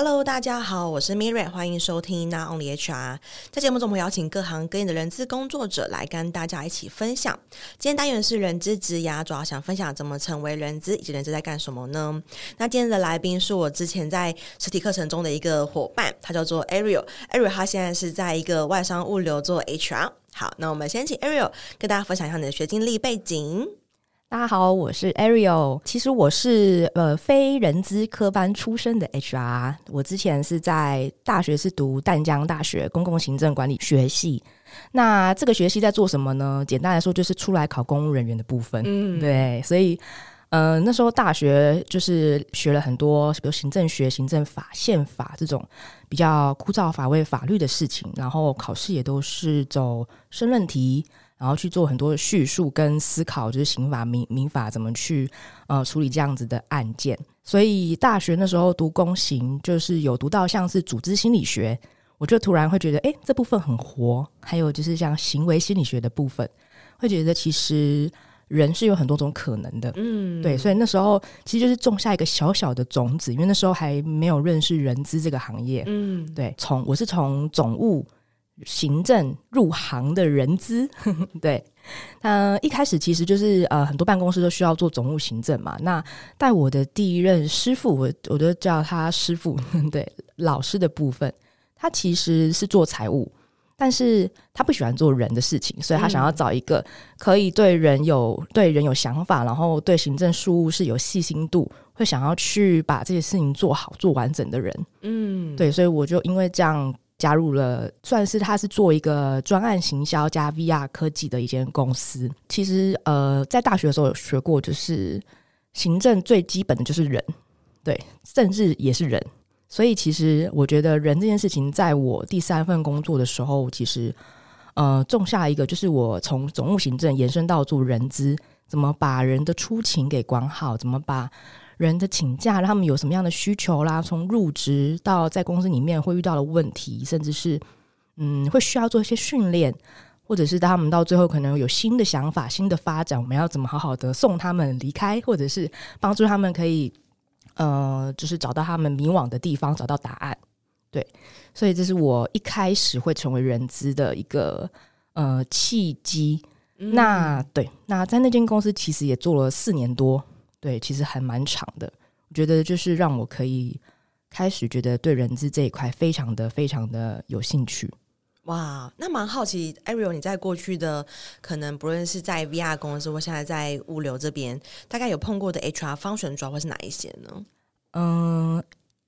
Hello，大家好，我是 Miriam，欢迎收听 Not Only HR。在节目中，我们邀请各行各业的人资工作者来跟大家一起分享。今天单元是人资职涯，主要想分享怎么成为人资，以及人资在干什么呢？那今天的来宾是我之前在实体课程中的一个伙伴，他叫做 Ariel。Ariel 他现在是在一个外商物流做 HR。好，那我们先请 Ariel 跟大家分享一下你的学经历背景。大家好，我是 Ariel。其实我是呃非人资科班出身的 HR。我之前是在大学是读淡江大学公共行政管理学系。那这个学系在做什么呢？简单来说，就是出来考公务人员的部分。嗯，对。所以呃那时候大学就是学了很多，比如行政学、行政法、宪法这种比较枯燥乏味法律的事情。然后考试也都是走申论题。然后去做很多的叙述跟思考，就是刑法、民民法怎么去呃处理这样子的案件。所以大学那时候读公刑，就是有读到像是组织心理学，我就突然会觉得，哎，这部分很活。还有就是像行为心理学的部分，会觉得其实人是有很多种可能的。嗯，对。所以那时候其实就是种下一个小小的种子，因为那时候还没有认识人资这个行业。嗯，对。从我是从总务。行政入行的人资，对，呃，一开始其实就是呃，很多办公室都需要做总务行政嘛。那带我的第一任师傅，我我都叫他师傅，对，老师的部分，他其实是做财务，但是他不喜欢做人的事情，所以他想要找一个可以对人有对人有想法，然后对行政事务是有细心度，会想要去把这些事情做好做完整的人。嗯，对，所以我就因为这样。加入了，算是他是做一个专案行销加 VR 科技的一间公司。其实，呃，在大学的时候有学过，就是行政最基本的就是人，对，政治也是人。所以，其实我觉得人这件事情，在我第三份工作的时候，其实呃，种下一个，就是我从总务行政延伸到做人资，怎么把人的出勤给管好，怎么把。人的请假，让他们有什么样的需求啦？从入职到在公司里面会遇到的问题，甚至是嗯，会需要做一些训练，或者是他们到最后可能有新的想法、新的发展，我们要怎么好好的送他们离开，或者是帮助他们可以呃，就是找到他们迷惘的地方，找到答案。对，所以这是我一开始会成为人资的一个呃契机。嗯、那对，那在那间公司其实也做了四年多。对，其实还蛮长的。我觉得就是让我可以开始觉得对人资这一块非常的、非常的有兴趣。哇，那蛮好奇，Ariel，你在过去的可能不论是在 VR 公司或现在在物流这边，大概有碰过的 HR function 主要会是哪一些呢？嗯，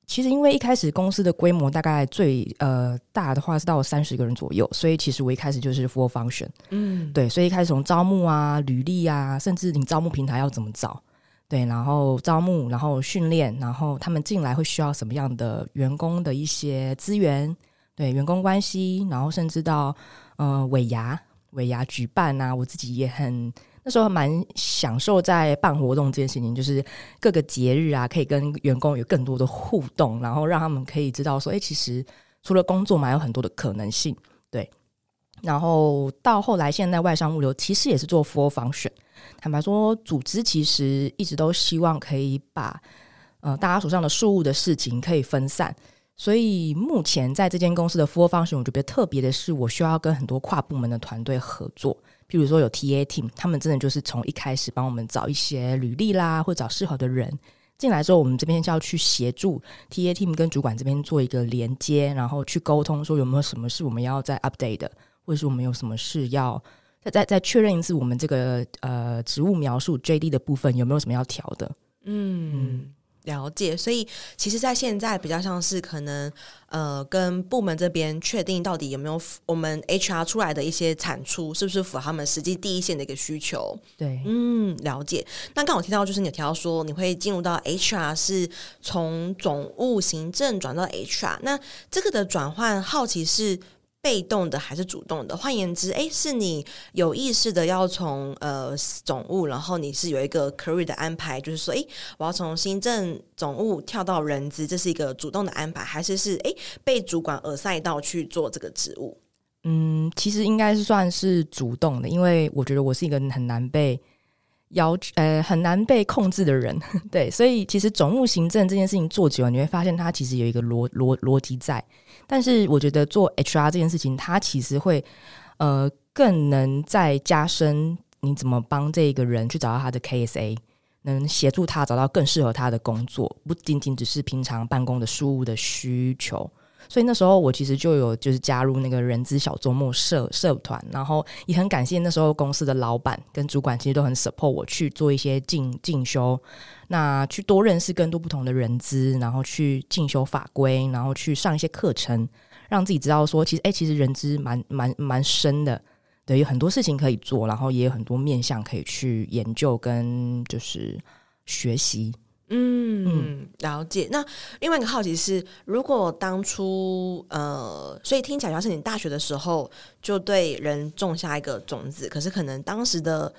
其实因为一开始公司的规模大概最呃大的话是到三十个人左右，所以其实我一开始就是 for function。嗯，对，所以一开始从招募啊、履历啊，甚至你招募平台要怎么找。对，然后招募，然后训练，然后他们进来会需要什么样的员工的一些资源，对，员工关系，然后甚至到呃尾牙，尾牙举办啊，我自己也很那时候蛮享受在办活动这件事情，就是各个节日啊，可以跟员工有更多的互动，然后让他们可以知道说，哎，其实除了工作嘛，有很多的可能性，对。然后到后来，现在外商物流其实也是做 full function。坦白说，组织其实一直都希望可以把呃大家手上的事务的事情可以分散。所以目前在这间公司的 full function，我觉得特别的是，我需要跟很多跨部门的团队合作。譬如说有 TA team，他们真的就是从一开始帮我们找一些履历啦，或找适合的人进来之后，我们这边就要去协助 TA team 跟主管这边做一个连接，然后去沟通说有没有什么是我们要再 update 的。或者是我们有什么事要再再再确认一次，我们这个呃职务描述 JD 的部分有没有什么要调的？嗯，了解。所以其实，在现在比较像是可能呃，跟部门这边确定到底有没有我们 HR 出来的一些产出，是不是符合他们实际第一线的一个需求？对，嗯，了解。那刚好提到就是你有提到说你会进入到 HR 是从总务行政转到 HR，那这个的转换，好奇是。被动的还是主动的？换言之，诶，是你有意识的要从呃总务，然后你是有一个 career 的安排，就是说，诶，我要从行政总务跳到人资，这是一个主动的安排，还是是诶被主管耳塞到去做这个职务？嗯，其实应该是算是主动的，因为我觉得我是一个很难被要呃很难被控制的人，对，所以其实总务行政这件事情做久了，你会发现它其实有一个逻逻逻辑在。但是我觉得做 HR 这件事情，它其实会呃更能再加深你怎么帮这个人去找到他的 KSA，能协助他找到更适合他的工作，不仅仅只是平常办公的事务的需求。所以那时候我其实就有就是加入那个人资小周末社社团，然后也很感谢那时候公司的老板跟主管，其实都很 support 我去做一些进进修，那去多认识更多不同的人资，然后去进修法规，然后去上一些课程，让自己知道说其实哎、其实人资蛮蛮蛮深的，对，有很多事情可以做，然后也有很多面向可以去研究跟就是学习。嗯，了解。那另外一个好奇是，如果当初呃，所以听起来像是你大学的时候就对人种下一个种子，可是可能当时的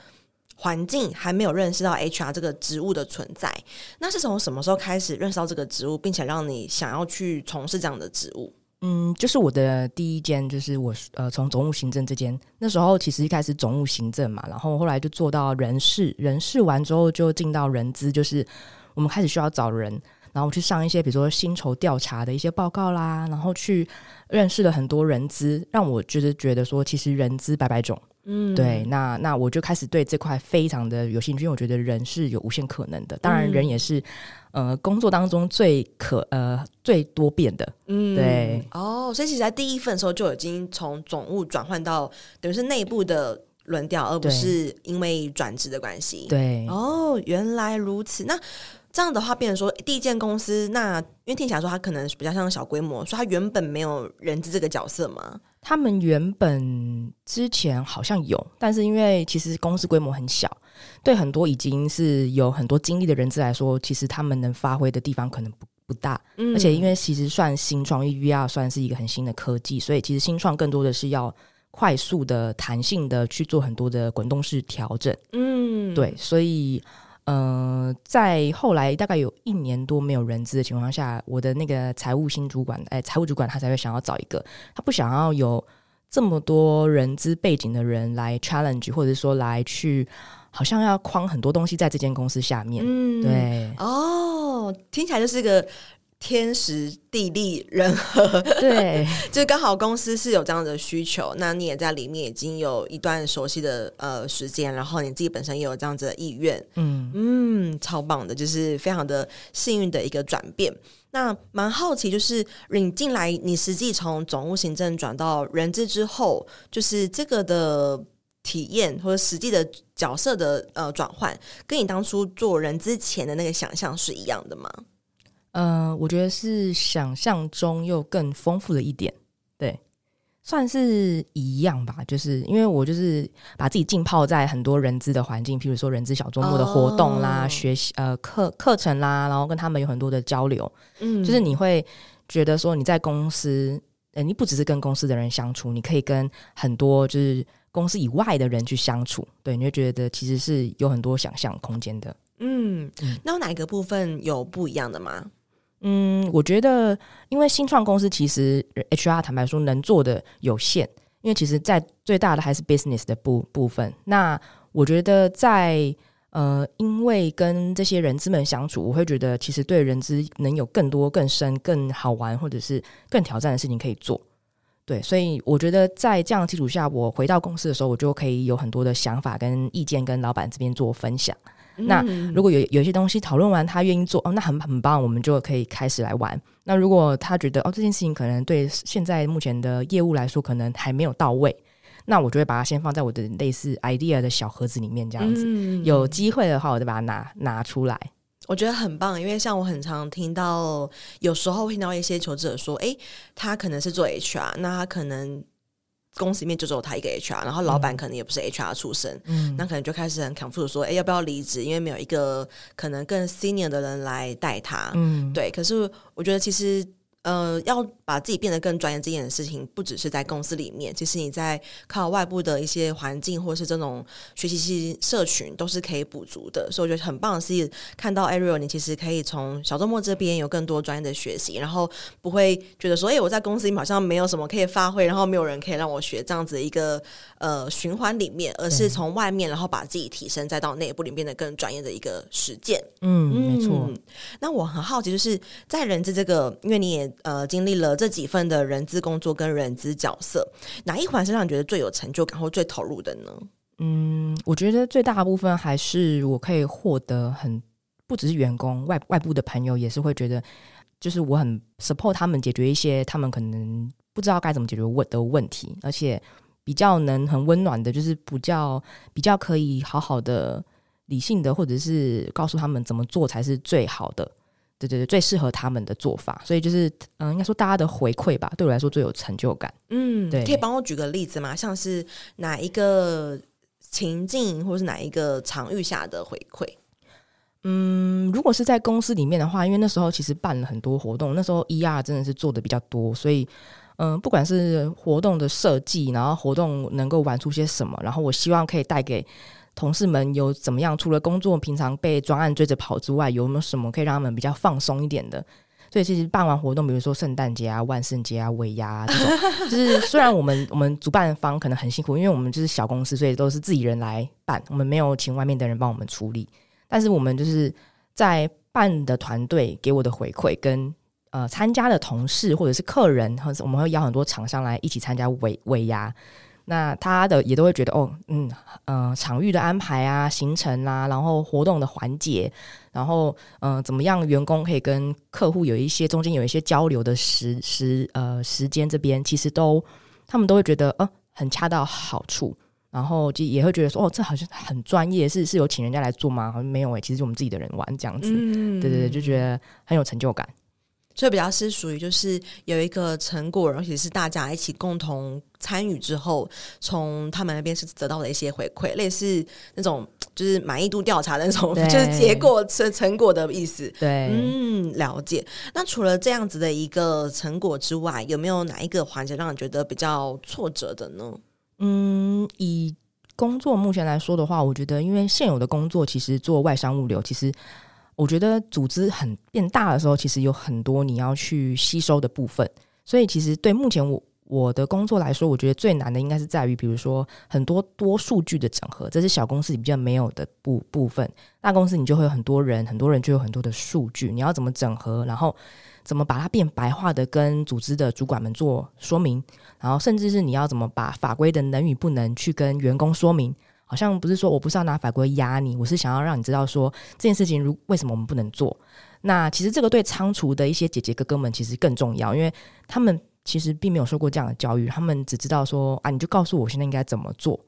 环境还没有认识到 HR 这个职务的存在。那是从什么时候开始认识到这个职务，并且让你想要去从事这样的职务？嗯，就是我的第一间，就是我呃从总务行政这间，那时候其实一开始总务行政嘛，然后后来就做到人事，人事完之后就进到人资，就是。我们开始需要找人，然后去上一些比如说薪酬调查的一些报告啦，然后去认识了很多人资，让我就是觉得说，其实人资百百种，嗯，对，那那我就开始对这块非常的有兴趣，因为我觉得人是有无限可能的，当然人也是、嗯、呃工作当中最可呃最多变的，嗯，对，哦，所以其实在第一份的时候就已经从总务转换到等于是内部的。轮调，而不是因为转职的关系。对，哦，原来如此。那这样的话，变成说第一间公司，那因为听起来说它可能比较像小规模，所以它原本没有人资这个角色吗？他们原本之前好像有，但是因为其实公司规模很小，对很多已经是有很多经历的人资来说，其实他们能发挥的地方可能不不大。嗯，而且因为其实算新创，因为 VR 算是一个很新的科技，所以其实新创更多的是要。快速的、弹性的去做很多的滚动式调整，嗯，对，所以，呃，在后来大概有一年多没有人资的情况下，我的那个财务新主管，哎，财务主管他才会想要找一个，他不想要有这么多人资背景的人来 challenge，或者说来去，好像要框很多东西在这间公司下面，嗯，对，哦，听起来就是个。天时地利人和，对，就刚好公司是有这样的需求，那你也在里面已经有一段熟悉的呃时间，然后你自己本身也有这样子的意愿，嗯嗯，超棒的，就是非常的幸运的一个转变。那蛮好奇，就是你进来，你实际从总务行政转到人资之后，就是这个的体验或者实际的角色的呃转换，跟你当初做人之前的那个想象是一样的吗？嗯、呃，我觉得是想象中又更丰富了一点，对，算是一样吧。就是因为我就是把自己浸泡在很多人资的环境，譬如说人资小周末的活动啦、oh. 学习呃课课程啦，然后跟他们有很多的交流。嗯，就是你会觉得说你在公司，呃，你不只是跟公司的人相处，你可以跟很多就是公司以外的人去相处。对，你会觉得其实是有很多想象空间的。嗯，那有哪一个部分有不一样的吗？嗯，我觉得，因为新创公司其实 HR 坦白说能做的有限，因为其实，在最大的还是 business 的部部分。那我觉得在呃，因为跟这些人资们相处，我会觉得其实对人资能有更多、更深、更好玩，或者是更挑战的事情可以做。对，所以我觉得在这样的基础下，我回到公司的时候，我就可以有很多的想法跟意见，跟老板这边做分享。那如果有有一些东西讨论完，他愿意做哦，那很很棒，我们就可以开始来玩。那如果他觉得哦，这件事情可能对现在目前的业务来说可能还没有到位，那我就会把它先放在我的类似 idea 的小盒子里面，这样子。嗯、有机会的话，我就把它拿拿出来。我觉得很棒，因为像我很常听到，有时候会听到一些求职者说，诶，他可能是做 HR，那他可能。公司里面就只有他一个 HR，然后老板可能也不是 HR 出身，嗯，那可能就开始很 confused 说，哎、欸，要不要离职？因为没有一个可能更 senior 的人来带他，嗯，对。可是我觉得其实，呃，要把自己变得更专业这件事情，不只是在公司里面，其实你在靠外部的一些环境或是这种学习系社群都是可以补足的。所以我觉得很棒的是看到 Ariel，你其实可以从小周末这边有更多专业的学习，然后不会觉得说，哎，我在公司好像没有什么可以发挥，然后没有人可以让我学这样子一个呃循环里面，而是从外面然后把自己提升，再到内部里面变得更专业的一个实践。嗯，嗯没错。那我很好奇，就是在人资这个，因为你也呃经历了这几份的人资工作跟人资角色，哪一环是让你觉得最有成就感或最投入的呢？嗯，我觉得最大部分还是我可以获得很不只是员工外外部的朋友也是会觉得，就是我很 support 他们解决一些他们可能不知道该怎么解决问的问题，而且比较能很温暖的，就是比较比较可以好好的理性的，或者是告诉他们怎么做才是最好的。对对对，最适合他们的做法，所以就是嗯、呃，应该说大家的回馈吧，对我来说最有成就感。嗯，对，可以帮我举个例子吗？像是哪一个情境，或是哪一个场域下的回馈？嗯，如果是在公司里面的话，因为那时候其实办了很多活动，那时候 ER 真的是做的比较多，所以嗯、呃，不管是活动的设计，然后活动能够玩出些什么，然后我希望可以带给。同事们有怎么样？除了工作，平常被专案追着跑之外，有没有什么可以让他们比较放松一点的？所以其实办完活动，比如说圣诞节啊、万圣节啊、尾牙啊这种，就是虽然我们我们主办方可能很辛苦，因为我们就是小公司，所以都是自己人来办，我们没有请外面的人帮我们处理。但是我们就是在办的团队给我的回馈，跟呃参加的同事或者是客人，或者我们会邀很多厂商来一起参加尾尾牙。那他的也都会觉得哦，嗯，呃，场域的安排啊，行程啊，然后活动的环节，然后嗯、呃，怎么样员工可以跟客户有一些中间有一些交流的时时呃时间，这边其实都他们都会觉得呃很恰到好处，然后就也会觉得说哦，这好像很专业，是是有请人家来做吗？好像没有诶、欸，其实是我们自己的人玩这样子，嗯、对对对，就觉得很有成就感。所以比较是属于就是有一个成果，而且是大家一起共同参与之后，从他们那边是得到的一些回馈，类似那种就是满意度调查的那种，就是结果成成果的意思。对，嗯，了解。那除了这样子的一个成果之外，有没有哪一个环节让你觉得比较挫折的呢？嗯，以工作目前来说的话，我觉得因为现有的工作其实做外商物流，其实。我觉得组织很变大的时候，其实有很多你要去吸收的部分。所以，其实对目前我我的工作来说，我觉得最难的应该是在于，比如说很多多数据的整合，这是小公司比较没有的部部分。大公司你就会有很多人，很多人就有很多的数据，你要怎么整合，然后怎么把它变白话的跟组织的主管们做说明，然后甚至是你要怎么把法规的能与不能去跟员工说明。好像不是说我不是要拿法规压你，我是想要让你知道说这件事情如为什么我们不能做。那其实这个对仓储的一些姐姐哥哥们其实更重要，因为他们其实并没有受过这样的教育，他们只知道说啊，你就告诉我现在应该怎么做。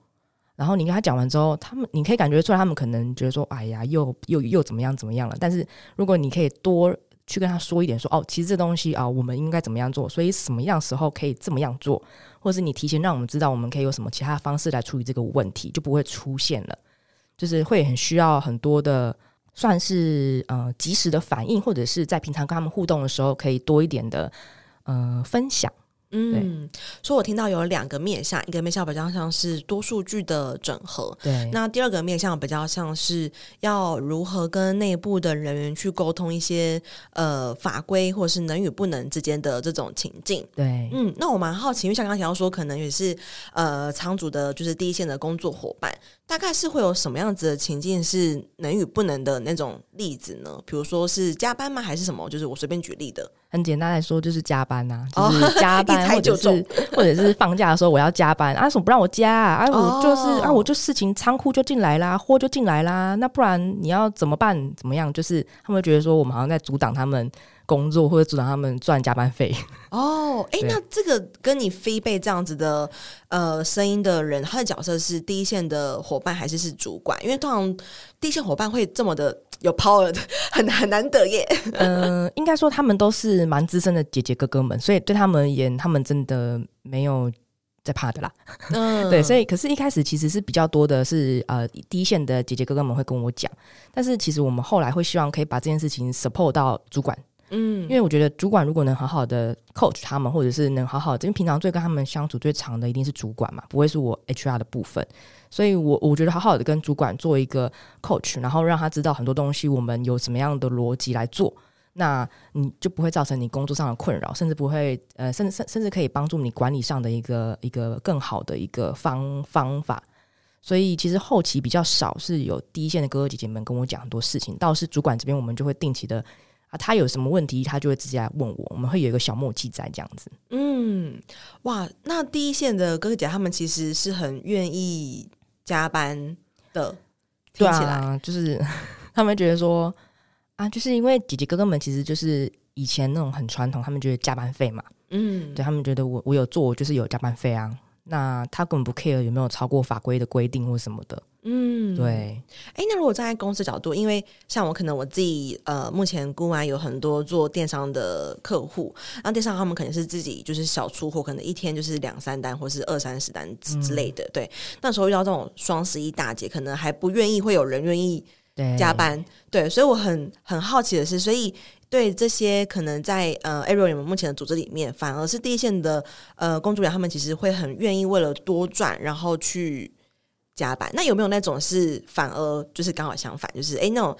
然后你跟他讲完之后，他们你可以感觉出来，他们可能觉得说，哎呀，又又又怎么样怎么样了。但是如果你可以多去跟他说一点说，哦，其实这东西啊，我们应该怎么样做，所以什么样时候可以这么样做。或是你提前让我们知道，我们可以有什么其他方式来处理这个问题，就不会出现了。就是会很需要很多的，算是呃及时的反应，或者是在平常跟他们互动的时候，可以多一点的呃分享。嗯，所以我听到有两个面向，一个面向比较像是多数据的整合，对。那第二个面向比较像是要如何跟内部的人员去沟通一些呃法规或者是能与不能之间的这种情境，对。嗯，那我蛮好奇，因为像刚刚提到说，可能也是呃仓组的，就是第一线的工作伙伴，大概是会有什么样子的情境是能与不能的那种例子呢？比如说是加班吗？还是什么？就是我随便举例的。很简单来说，就是加班呐、啊，就是 加班，或者是或者是放假的时候我要加班啊，什么不让我加啊？啊，我就是啊，我就事情仓库就进来啦，货就进来啦，那不然你要怎么办？怎么样？就是他们觉得说我们好像在阻挡他们工作，或者阻挡他们赚加班费。哦，哎，那这个跟你飞贝这样子的呃声音的人，他的角色是第一线的伙伴还是是主管？因为通常第一线伙伴会这么的。有 power 的很很难得耶。嗯、呃，应该说他们都是蛮资深的姐姐哥哥们，所以对他们而言，他们真的没有在怕的啦。嗯，对，所以可是，一开始其实是比较多的是呃，第一线的姐姐哥哥们会跟我讲，但是其实我们后来会希望可以把这件事情 support 到主管，嗯，因为我觉得主管如果能好好的 coach 他们，或者是能好好的，因为平常最跟他们相处最长的一定是主管嘛，不会是我 HR 的部分。所以我我觉得好好的跟主管做一个 coach，然后让他知道很多东西，我们有什么样的逻辑来做，那你就不会造成你工作上的困扰，甚至不会呃，甚至甚甚至可以帮助你管理上的一个一个更好的一个方方法。所以其实后期比较少是有第一线的哥哥姐姐们跟我讲很多事情，倒是主管这边我们就会定期的啊，他有什么问题他就会直接来问我，我们会有一个小默契在这样子。嗯，哇，那第一线的哥哥姐姐他们其实是很愿意加班的，听起来，对啊，就是 他们觉得说啊，就是因为姐姐哥哥们其实就是以前那种很传统，他们觉得加班费嘛，嗯，对他们觉得我我有做就是有加班费啊。那他根本不 care 有没有超过法规的规定或什么的，嗯，对。哎，那如果站在公司角度，因为像我可能我自己呃，目前估完有很多做电商的客户，那电商他们可能是自己就是小出货，可能一天就是两三单或是二三十单之类的。嗯、对，那时候遇到这种双十一大节，可能还不愿意会有人愿意加班，对，对，所以我很很好奇的是，所以。对这些可能在呃 Ariel 你们目前的组织里面，反而是第一线的呃工作人员，他们其实会很愿意为了多赚，然后去加班。那有没有那种是反而就是刚好相反，就是哎那种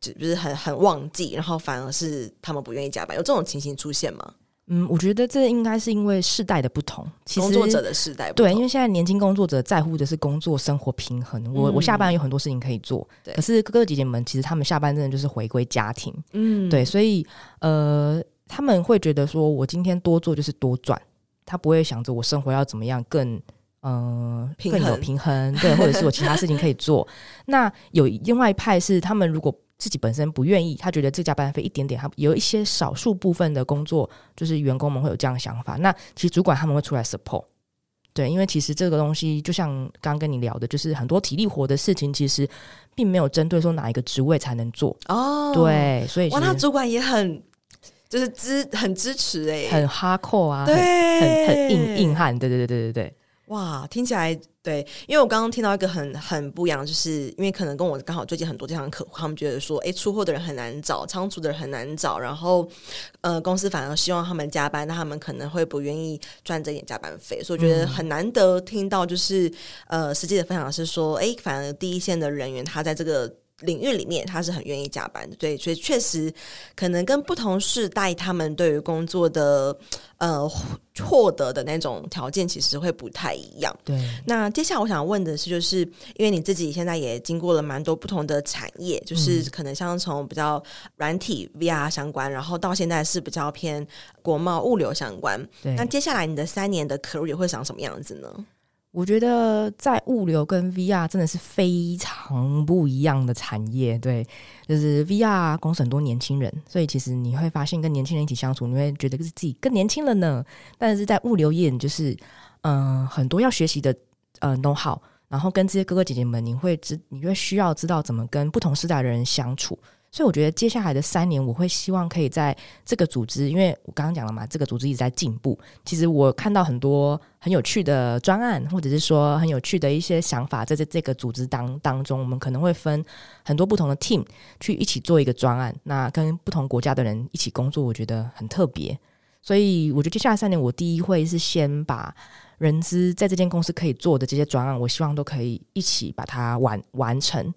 就就是很很旺季，然后反而是他们不愿意加班，有这种情形出现吗？嗯，我觉得这应该是因为世代的不同，其实工作者的世代。对，因为现在年轻工作者在乎的是工作生活平衡。我、嗯、我下班有很多事情可以做，可是哥哥姐姐们其实他们下班真的就是回归家庭。嗯，对，所以呃，他们会觉得说我今天多做就是多赚，他不会想着我生活要怎么样更呃更有平衡，对，或者是我其他事情可以做。那有另外一派是他们如果。自己本身不愿意，他觉得这加班费一点点，他有一些少数部分的工作，就是员工们会有这样的想法。那其实主管他们会出来 support，对，因为其实这个东西就像刚刚跟你聊的，就是很多体力活的事情，其实并没有针对说哪一个职位才能做哦。对，所以哇，那主管也很就是支很支持哎、欸，很 hardcore 啊，对，很很硬硬汉，对对对对对对。哇，听起来对，因为我刚刚听到一个很很不一样，就是因为可能跟我刚好最近很多这样的客户，他们觉得说，哎，出货的人很难找，仓储的人很难找，然后呃，公司反而希望他们加班，那他们可能会不愿意赚这点加班费，所以我觉得很难得听到，就是、嗯、呃，实际的分享是说，哎，反而第一线的人员他在这个。领域里面，他是很愿意加班的，对，所以确实可能跟不同世代他们对于工作的呃获得的那种条件，其实会不太一样。对，那接下来我想问的是，就是因为你自己现在也经过了蛮多不同的产业，就是可能像从比较软体 VR 相关，然后到现在是比较偏国贸物流相关。对，那接下来你的三年的 career 会长什么样子呢？我觉得在物流跟 VR 真的是非常不一样的产业，对，就是 VR 公司很多年轻人，所以其实你会发现跟年轻人一起相处，你会觉得是自己更年轻了呢。但是在物流业，就是嗯、很多要学习的呃 know-how，然后跟这些哥哥姐姐们，你会知，你会需要知道怎么跟不同时代的人相处。所以我觉得接下来的三年，我会希望可以在这个组织，因为我刚刚讲了嘛，这个组织一直在进步。其实我看到很多很有趣的专案，或者是说很有趣的一些想法，在这这个组织当当中，我们可能会分很多不同的 team 去一起做一个专案。那跟不同国家的人一起工作，我觉得很特别。所以我觉得接下来三年，我第一会是先把人资在这间公司可以做的这些专案，我希望都可以一起把它完完成。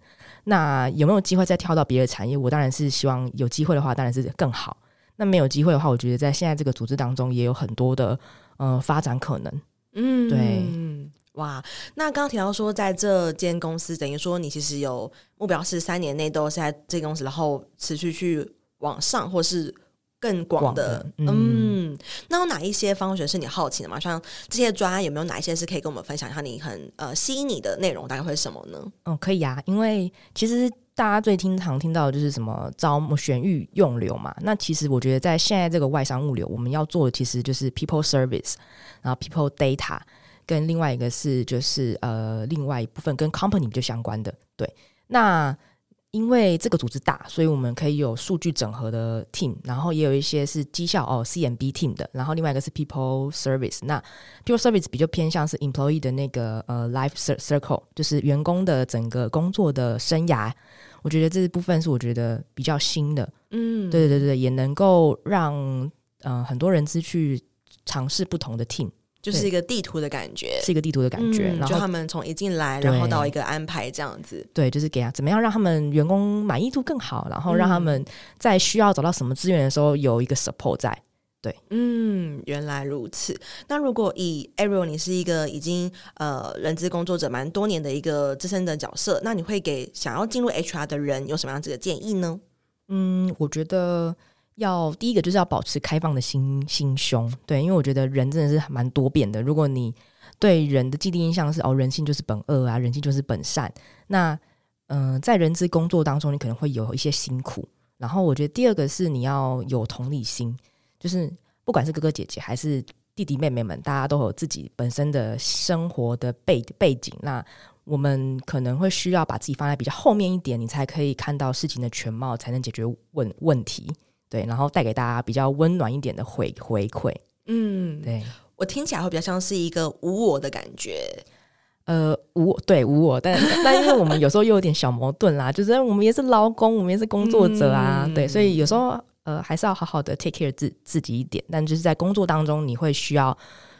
那有没有机会再跳到别的产业？我当然是希望有机会的话，当然是更好。那没有机会的话，我觉得在现在这个组织当中也有很多的呃发展可能。嗯，对，哇。那刚刚提到说，在这间公司，等于说你其实有目标是三年内都是在这间公司，然后持续去往上，或是。更广的，嗯，嗯，那有哪一些方学是你好奇的吗？像这些专案有没有哪一些是可以跟我们分享一下？你很呃吸引你的内容大概会是什么呢？嗯，可以啊，因为其实大家最经常听到的就是什么招募、选育、用流嘛。那其实我觉得在现在这个外商物流，我们要做的其实就是 people service，然后 people data，跟另外一个是就是呃另外一部分跟 company 比较相关的。对，那。因为这个组织大，所以我们可以有数据整合的 team，然后也有一些是绩效哦 CMB team 的，然后另外一个是 people service。那 people service 比较偏向是 employee 的那个呃 life circle，就是员工的整个工作的生涯。我觉得这部分是我觉得比较新的。嗯，对对对，也能够让呃很多人资去尝试不同的 team。就是一个地图的感觉，是一个地图的感觉。嗯、然后他们从一进来，然后到一个安排这样子。对，就是给他怎么样让他们员工满意度更好，然后让他们在需要找到什么资源的时候有一个 support 在。对，嗯，原来如此。那如果以 Ariel，你是一个已经呃人资工作者蛮多年的一个资深的角色，那你会给想要进入 HR 的人有什么样子的建议呢？嗯，我觉得。要第一个就是要保持开放的心心胸，对，因为我觉得人真的是蛮多变的。如果你对人的既定印象是哦，人性就是本恶啊，人性就是本善，那嗯、在人资工作当中，你可能会有一些辛苦。然后我觉得第二个是你要有同理心，就是不管是哥哥姐姐还是弟弟妹妹们，大家都有自己本身的生活的背背景，那我们可能会需要把自己放在比较后面一点，你才可以看到事情的全貌，才能解决问问题。对，然后带给大家比较温暖一点的回回馈。嗯，对，我听起来会比较像是一个无我的感觉。呃，无对无我，但但因为我们有时候又有点小矛盾啦，就是我们也是劳工，我们也是工作者啊，嗯、对，所以有时候呃还是要好好的 take care 自自己一点。但就是在工作当中，你会需要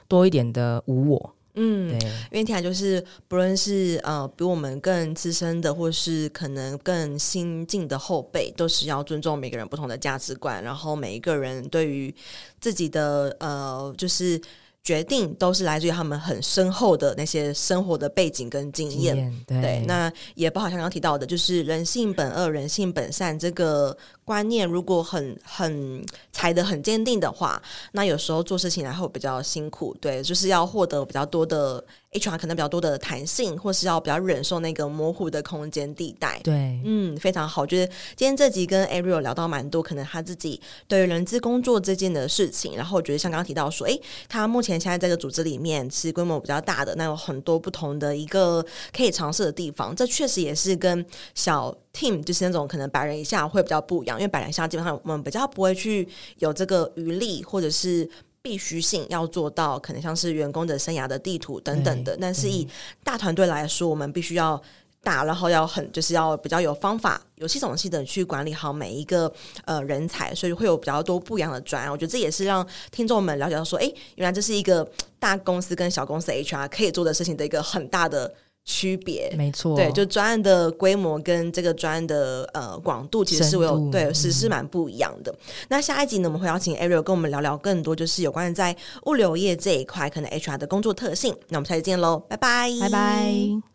多一点的无我。嗯，对，因为听起来就是不论是呃比我们更资深的，或是可能更新进的后辈，都是要尊重每个人不同的价值观，然后每一个人对于自己的呃就是。决定都是来自于他们很深厚的那些生活的背景跟经验，经验对，对，那也不好像刚刚提到的，就是人性本恶，人性本善这个观念，如果很很踩得很坚定的话，那有时候做事情还会比较辛苦，对，就是要获得比较多的。HR 可能比较多的弹性，或是要比较忍受那个模糊的空间地带。对，嗯，非常好。就是今天这集跟 Ariel 聊到蛮多，可能他自己对于人资工作这件的事情，然后我觉得像刚刚提到说，诶，他目前现在这个组织里面是规模比较大的，那有很多不同的一个可以尝试的地方。这确实也是跟小 team 就是那种可能百人以下会比较不一样，因为百人以下基本上我们比较不会去有这个余力，或者是。必须性要做到，可能像是员工的生涯的地图等等的。但是以大团队来说，我们必须要大，然后要很就是要比较有方法、有系统性的去管理好每一个呃人才，所以会有比较多不一样的专案。我觉得这也是让听众们了解到说，哎，原来这是一个大公司跟小公司 HR 可以做的事情的一个很大的。区别没错，对，就专案的规模跟这个专案的呃广度，其实是我有对，实是蛮不一样的。嗯、那下一集呢，我们会邀请 Ariel 跟我们聊聊更多，就是有关于在物流业这一块可能 HR 的工作特性。那我们下期见喽，拜拜，拜拜。